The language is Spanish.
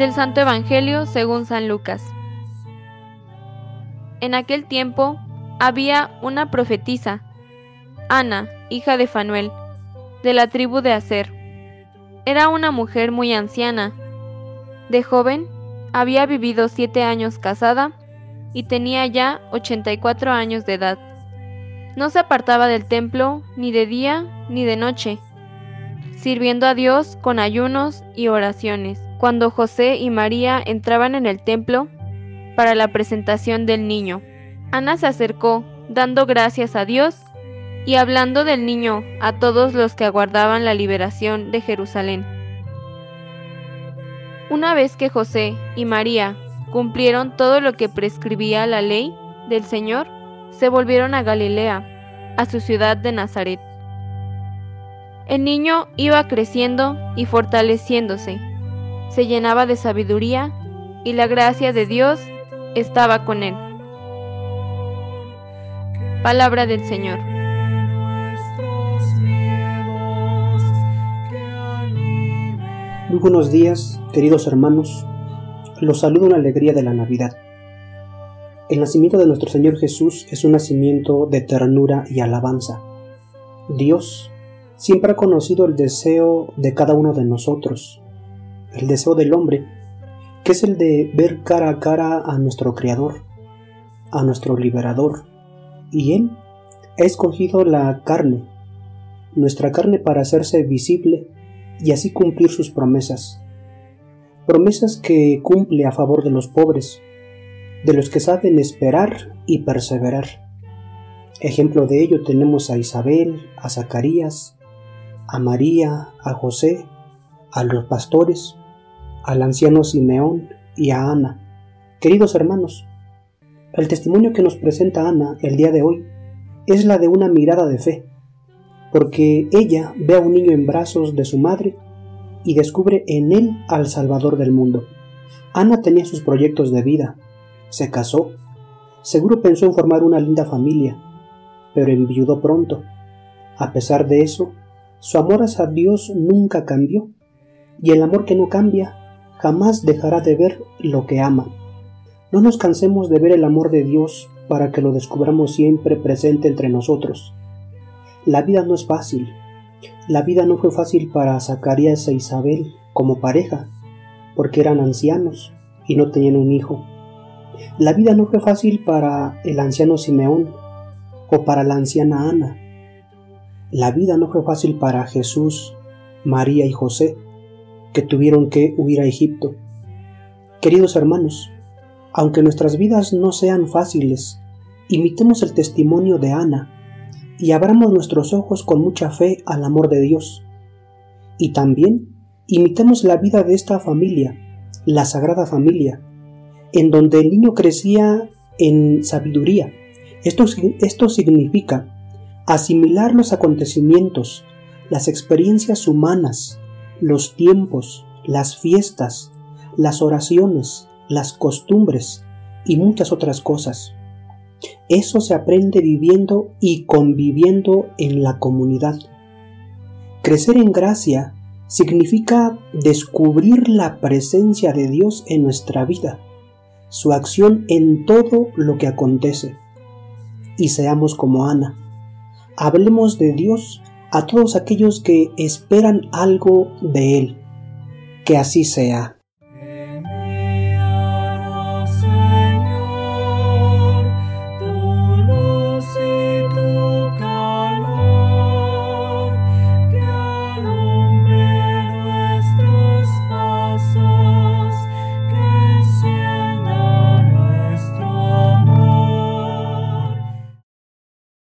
Del Santo Evangelio según San Lucas. En aquel tiempo había una profetisa, Ana, hija de Fanuel, de la tribu de Aser. Era una mujer muy anciana. De joven, había vivido siete años casada y tenía ya 84 años de edad. No se apartaba del templo ni de día ni de noche, sirviendo a Dios con ayunos y oraciones. Cuando José y María entraban en el templo para la presentación del niño, Ana se acercó, dando gracias a Dios y hablando del niño a todos los que aguardaban la liberación de Jerusalén. Una vez que José y María cumplieron todo lo que prescribía la ley del Señor, se volvieron a Galilea, a su ciudad de Nazaret. El niño iba creciendo y fortaleciéndose, se llenaba de sabiduría y la gracia de Dios estaba con él. Palabra del Señor. Muy buenos días, queridos hermanos. Los saludo en la alegría de la Navidad. El nacimiento de nuestro Señor Jesús es un nacimiento de ternura y alabanza. Dios siempre ha conocido el deseo de cada uno de nosotros, el deseo del hombre, que es el de ver cara a cara a nuestro Creador, a nuestro Liberador, y Él ha escogido la carne, nuestra carne para hacerse visible y así cumplir sus promesas promesas que cumple a favor de los pobres, de los que saben esperar y perseverar. Ejemplo de ello tenemos a Isabel, a Zacarías, a María, a José, a los pastores, al anciano Simeón y a Ana. Queridos hermanos, el testimonio que nos presenta Ana el día de hoy es la de una mirada de fe, porque ella ve a un niño en brazos de su madre y descubre en él al Salvador del mundo. Ana tenía sus proyectos de vida, se casó, seguro pensó en formar una linda familia, pero enviudó pronto. A pesar de eso, su amor hacia Dios nunca cambió, y el amor que no cambia jamás dejará de ver lo que ama. No nos cansemos de ver el amor de Dios para que lo descubramos siempre presente entre nosotros. La vida no es fácil, la vida no fue fácil para Zacarías e Isabel como pareja, porque eran ancianos y no tenían un hijo. La vida no fue fácil para el anciano Simeón o para la anciana Ana. La vida no fue fácil para Jesús, María y José, que tuvieron que huir a Egipto. Queridos hermanos, aunque nuestras vidas no sean fáciles, imitemos el testimonio de Ana y abramos nuestros ojos con mucha fe al amor de Dios. Y también imitemos la vida de esta familia, la Sagrada Familia, en donde el niño crecía en sabiduría. Esto, esto significa asimilar los acontecimientos, las experiencias humanas, los tiempos, las fiestas, las oraciones, las costumbres y muchas otras cosas. Eso se aprende viviendo y conviviendo en la comunidad. Crecer en gracia significa descubrir la presencia de Dios en nuestra vida, su acción en todo lo que acontece. Y seamos como Ana. Hablemos de Dios a todos aquellos que esperan algo de Él. Que así sea.